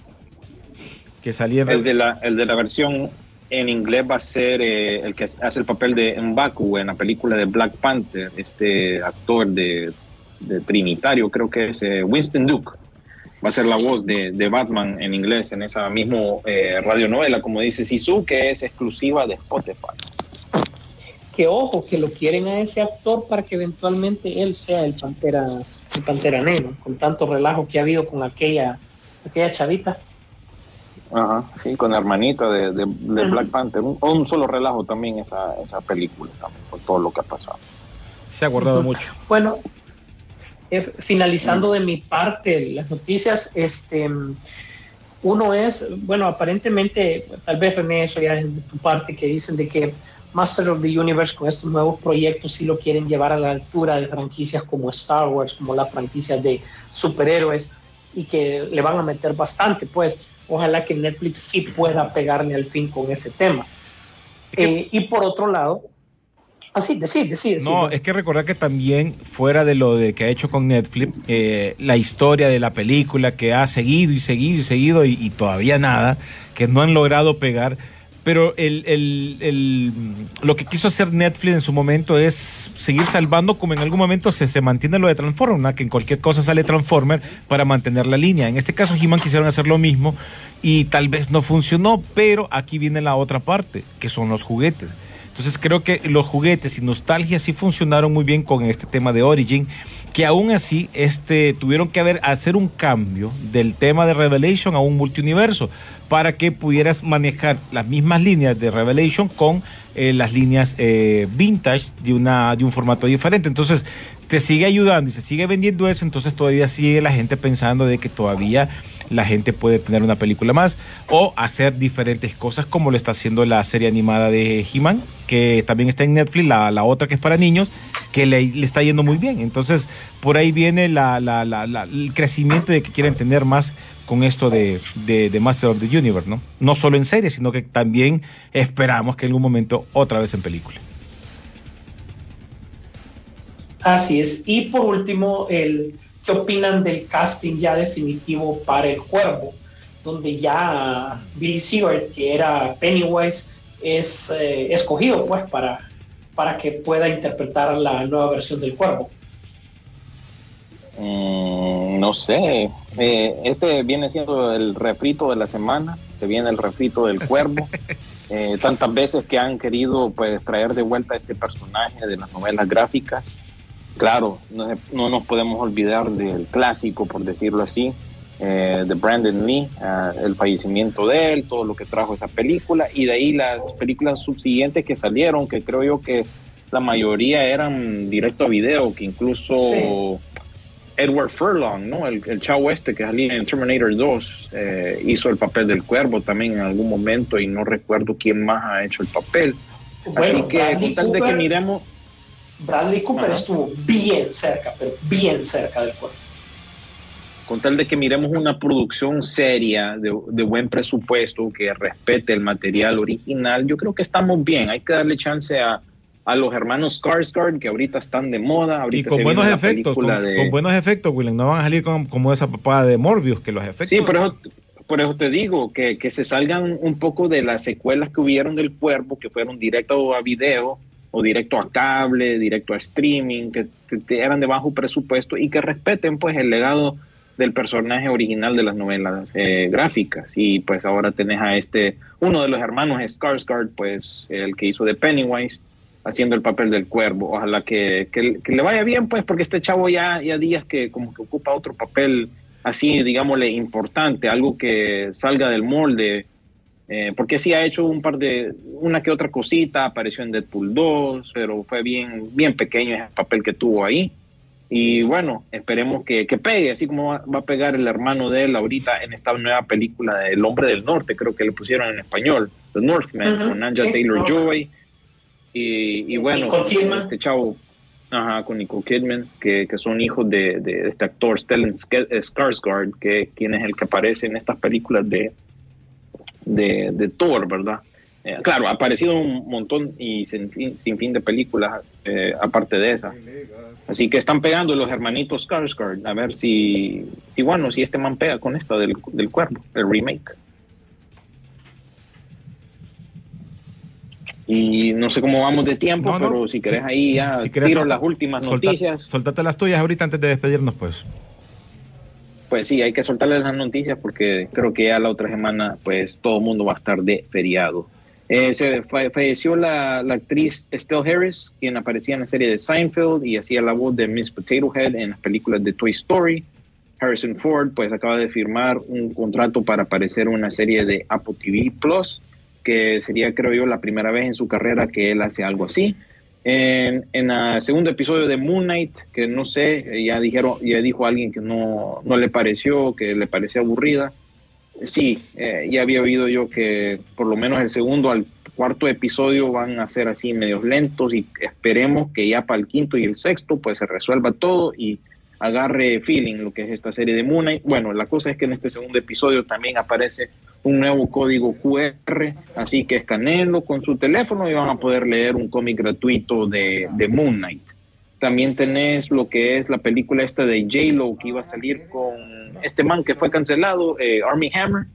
Que salía en
El de la, el de la versión en inglés va a ser eh, el que hace el papel de M'Baku en la película de Black Panther, este actor de, Trinitario, creo que es eh, Winston Duke. Va a ser la voz de, de Batman en inglés en esa misma eh, radionovela, como dice Sisu, que es exclusiva de Spotify.
que ojo, que lo quieren a ese actor para que eventualmente él sea el Pantera, el Pantera Negro, con tanto relajo que ha habido con aquella aquella chavita.
Ajá, sí, con la hermanita de, de, de Black Panther. Un, un, solo relajo también esa, esa película, también, por todo lo que ha pasado.
Se ha guardado mucho.
Bueno, eh, finalizando de mi parte las noticias, este uno es, bueno, aparentemente, tal vez René, eso ya es de tu parte, que dicen de que Master of the Universe con estos nuevos proyectos sí lo quieren llevar a la altura de franquicias como Star Wars, como la franquicia de superhéroes, y que le van a meter bastante, pues ojalá que Netflix sí pueda pegarle al fin con ese tema. Eh, y por otro lado, así, decir, decir.
No, es que recordar que también fuera de lo de que ha hecho con Netflix, eh, la historia de la película que ha seguido y seguido y seguido y, y todavía nada, que no han logrado pegar pero el, el, el, lo que quiso hacer Netflix en su momento es seguir salvando como en algún momento se, se mantiene lo de Transformer, que en cualquier cosa sale Transformer para mantener la línea. En este caso He-Man quisieron hacer lo mismo y tal vez no funcionó, pero aquí viene la otra parte, que son los juguetes. Entonces creo que los juguetes y nostalgia sí funcionaron muy bien con este tema de Origin, que aún así este, tuvieron que haber, hacer un cambio del tema de Revelation a un multiuniverso para que pudieras manejar las mismas líneas de Revelation con eh, las líneas eh, vintage de, una, de un formato diferente. Entonces te sigue ayudando y se sigue vendiendo eso, entonces todavía sigue la gente pensando de que todavía la gente puede tener una película más o hacer diferentes cosas como lo está haciendo la serie animada de He-Man, que también está en Netflix, la, la otra que es para niños, que le, está yendo muy bien. Entonces, por ahí viene la, la, el crecimiento de que quieren tener más con esto de, de, Master of the Universe, ¿no? No solo en serie, sino que también esperamos que en algún momento otra vez en película.
Así es. Y por último, el ¿Qué opinan del casting ya definitivo para El Cuervo? Donde ya Billy Seward, que era Pennywise, es eh, escogido pues para, para que pueda interpretar la nueva versión del Cuervo.
Mm, no sé, eh, este viene siendo el refrito de la semana, se viene el refrito del Cuervo. Eh, tantas veces que han querido pues traer de vuelta a este personaje de las novelas gráficas claro, no, no, nos podemos olvidar del clásico, por decirlo así, eh, de Brandon Lee, uh, el fallecimiento de él, todo lo que trajo esa película, y de ahí las películas subsiguientes que salieron, que creo yo que la mayoría eran directo a video, que incluso sí. Edward Furlong, ¿no? El, el, chavo este que salía en Terminator 2, eh, hizo el papel del cuervo también en algún momento, y no recuerdo quién más ha hecho el papel.
Bueno,
Así que,
Bradley
con tal de que miremos...
Bradley Cooper
Ajá.
estuvo bien cerca, pero bien cerca del cuervo.
Con tal de que miremos una producción seria, de, de, buen presupuesto, que respete el material original, yo creo que estamos bien. Hay que darle chance a, a los hermanos Skarsgård, que ahorita están de moda.
Y con
se
buenos efectos, con,
película de-
con buenos efectos, William. No van a salir con- como esa papada de Morbius, que los efectos.
Sí, por eso, por eso te digo, que, que se salgan un poco de las secuelas que hubieron del cuerpo, que fueron directo a video o directo a cable, directo a streaming, que, que- que eran de bajo presupuesto y que respeten pues el legado del personaje original de las novelas eh, gráficas. Y pues ahora tenés a este, uno de los hermanos Skarsgård, pues el que hizo de Pennywise, haciendo el papel del cuervo. Ojalá que, que, le vaya bien, pues, porque este chavo ya, ya días que como que ocupa otro papel así, digámosle, importante, algo que salga del molde. Eh, porque sí ha hecho un par de, una que otra cosita, apareció en Deadpool 2, pero fue bien, bien pequeño ese papel que tuvo ahí. Y bueno, esperemos que, que pegue, así como va, va a pegar el hermano de él ahorita en esta nueva película de El Hombre del Norte, creo que le pusieron en español, The Northman,
Ujú,
con Anja
sí,
Taylor
Northman.
Joy. Y, y bueno,
Kidman.
este chavo, ajá, con Nicole Kidman, que, que son hijos de, de este actor Stellan Sk- Skarsgård, que quien es el que aparece en estas películas de, de, de Thor, ¿verdad? Eh, claro, ha aparecido un montón y sin fin, sin fin de películas eh, aparte de esa. Así que están pegando los hermanitos Skarsgård, a ver si, si bueno, si este man pega con esta del, del cuervo, el remake. Y no sé cómo vamos de tiempo,
No, no,
pero si querés
sí.
ahí ya
Si querés
tiro
solta-
las últimas
solta-
noticias.
Soltate las tuyas ahorita antes de despedirnos, pues.
Pues sí, hay que soltarles las noticias porque creo que ya la otra semana pues todo el mundo va a estar de feriado. Eh, se fa- falleció la, actriz Estelle Harris, quien aparecía en la serie de Seinfeld y hacía la voz de Miss Potato Head en las películas de Toy Story. Harrison Ford pues acaba de firmar un contrato para aparecer en una serie de Apple TV Plus, que sería creo yo la primera vez en su carrera que él hace algo así. En, en el segundo episodio de Moon Knight, que no sé, ya dijeron, ya dijo alguien que no, no le pareció, que le pareció aburrida. Sí, eh, ya había oído yo que por lo menos el segundo al cuarto episodio van a ser así medios lentos y esperemos que ya para el quinto y el sexto pues se resuelva todo y agarre feeling lo que es esta serie de Moon Knight. Bueno, la cosa es que en este segundo episodio también aparece un nuevo código QR, así que escaneenlo con su teléfono y van a poder leer un cómic gratuito de, de Moon Knight. También tenés lo que es la película esta de J-Lo que iba a salir con este man que fue cancelado, eh, Army Hammer,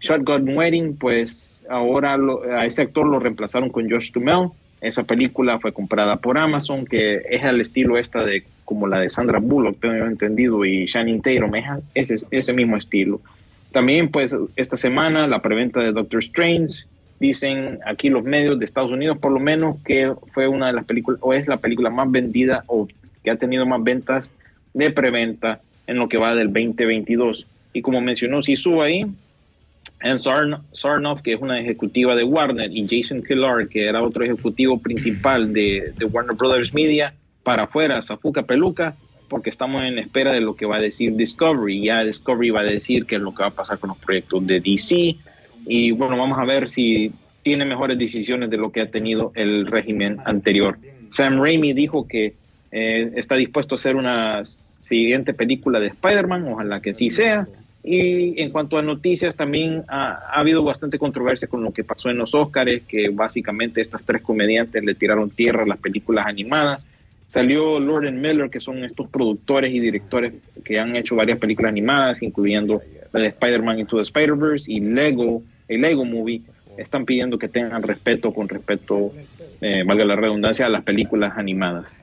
Shotgun Wedding, pues ahora a ese actor lo reemplazaron con Josh Duhamel. Esa película fue comprada por Amazon, que es al estilo esta de como la de Sandra Bullock, tengo entendido, y Shannon Tatum, es ese, ese mismo estilo. También, pues, esta semana la preventa de Doctor Strange, dicen aquí los medios de Estados Unidos, por lo menos, que fue una de las películas, o es la película más vendida, o que ha tenido más ventas de preventa en lo que va del 2022. Y como mencionó Sisu ahí, Anne Sarnoff, que es una ejecutiva de Warner, y Jason Killar, que era otro ejecutivo principal de, de Warner Brothers Media, para afuera, Zafuca Peluca, porque estamos en espera de lo que va a decir Discovery. Ya Discovery va a decir qué es lo que va a pasar con los proyectos de DC. Y bueno, vamos a ver si tiene mejores decisiones de lo que ha tenido el régimen anterior. Sam Raimi dijo que eh, está dispuesto a hacer una siguiente película de Spider-Man, ojalá que sí sea. Y en cuanto a noticias, también ha, ha, habido bastante controversia con lo que pasó en los Oscars, que básicamente estas tres comediantes le tiraron tierra a las películas animadas. Salió Lord Miller, que son estos productores y directores que han hecho varias películas animadas, incluyendo la de Spider-Man Into the Spider-Verse y Lego, el Lego Movie. Están pidiendo que tengan respeto con respecto, eh, valga la redundancia, a las películas animadas.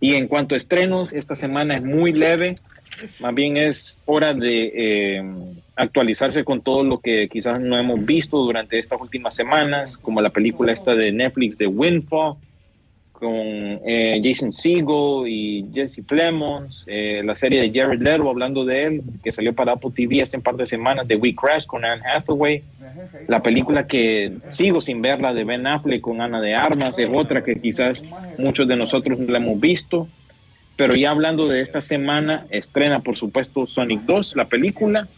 Y en cuanto a estrenos, esta semana es muy leve, más bien es hora de eh, actualizarse con todo lo que quizás no hemos visto durante estas últimas semanas, como la película esta de Netflix de Windfall, con eh, Jason Segel y Jesse Plemons, eh, la serie de Jared Leto, hablando de él, que salió para Apple TV hace un par de semanas, de We Crash con Anne Hathaway, la película que sigo sin verla de Ben Affleck con Ana de Armas, es otra que quizás muchos de nosotros no la hemos visto, pero ya hablando de esta semana, estrena por supuesto Sonic 2, la película,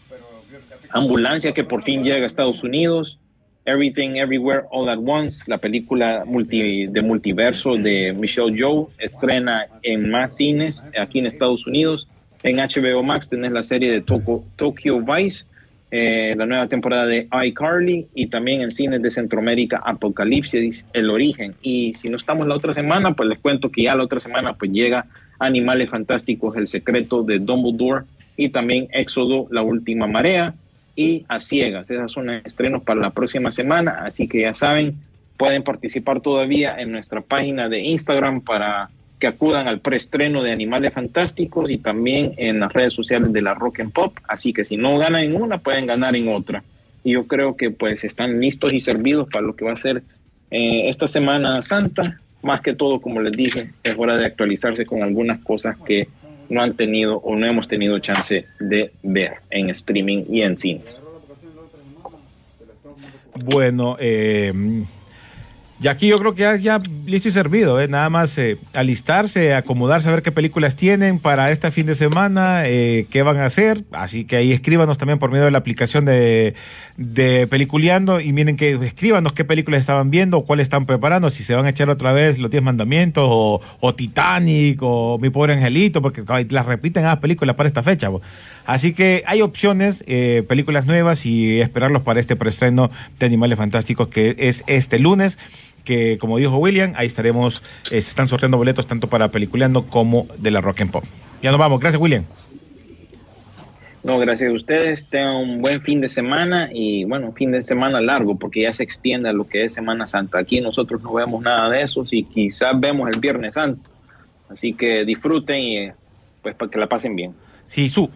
Ambulancia que por fin llega a Estados Unidos, Everything Everywhere All at Once, la película multi, de multiverso de Michelle Yeoh, estrena en más cines aquí en Estados Unidos. En HBO Max tenés la serie de Tokyo Vice, eh, la nueva temporada de iCarly y también en cines de Centroamérica Apocalipsis, El Origen. Y si no estamos la otra semana, pues les cuento que ya la otra semana pues llega Animales Fantásticos, El Secreto de Dumbledore y también Éxodo, La Última Marea y a ciegas. Esas son estrenos para la próxima semana, así que ya saben, pueden participar todavía en nuestra página de Instagram para que acudan al preestreno de Animales Fantásticos y también en las redes sociales de la Rock and Pop. Así que si no ganan en una, pueden ganar en otra. Y yo creo que pues están listos y servidos para lo que va a ser eh, esta Semana Santa. Más que todo, como les dije, es hora de actualizarse con algunas cosas que no han tenido o no hemos tenido chance de ver en streaming y en cine.
Bueno, eh, y aquí yo creo que ya, listo y servido, ¿eh? nada más eh, alistarse, acomodarse, a ver qué películas tienen para este fin de semana, eh, qué van a hacer. Así que ahí escríbanos también por medio de la aplicación de, de Peliculeando y miren que escríbanos qué películas estaban viendo o cuáles están preparando, si se van a echar otra vez Los Diez Mandamientos o, Titanic o Mi Pobre Angelito, porque las repiten las películas para esta fecha. Así que hay opciones, eh, películas nuevas y esperarlos para este preestreno de Animales Fantásticos que es este lunes que como dijo William, ahí estaremos, eh, se están sorteando boletos tanto para Peliculeando como de la Rock and Pop. Ya nos vamos, gracias William.
No, gracias a ustedes, tengan un buen fin de semana y bueno, fin de semana largo porque ya se extiende a lo que es Semana Santa. Aquí nosotros no vemos nada de eso y quizás vemos el Viernes Santo. Así que disfruten y pues para que la pasen bien.
Sí, su.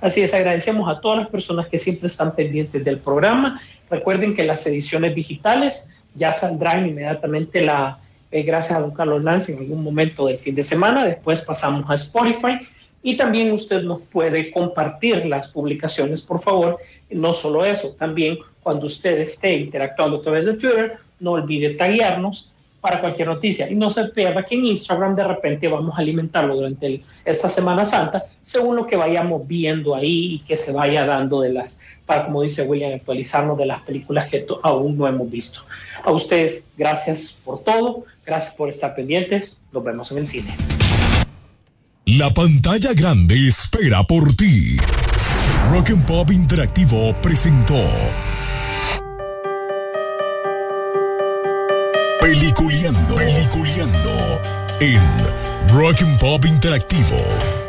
Así es, agradecemos a todas las personas que siempre están pendientes del programa. Recuerden que las ediciones digitales ya saldrán inmediatamente la, eh, gracias a don Carlos Lance, en algún momento del fin de semana. Después pasamos a Spotify Y también usted nos puede compartir las publicaciones, por favor. No solo eso, también cuando usted esté interactuando a través de Twitter, no olvide taguearnos para cualquier noticia. Y no se pierda que en Instagram de repente vamos a alimentarlo durante esta Semana Santa, según lo que vayamos viendo ahí y que se vaya dando de las, para como dice William, actualizarnos de las películas que aún no hemos visto. A ustedes, gracias por todo, gracias por estar pendientes, nos vemos en el cine.
La pantalla grande espera por ti. Rock and Pop Interactivo presentó Peliculeando, Peliculeando en Rock and Pop Interactivo.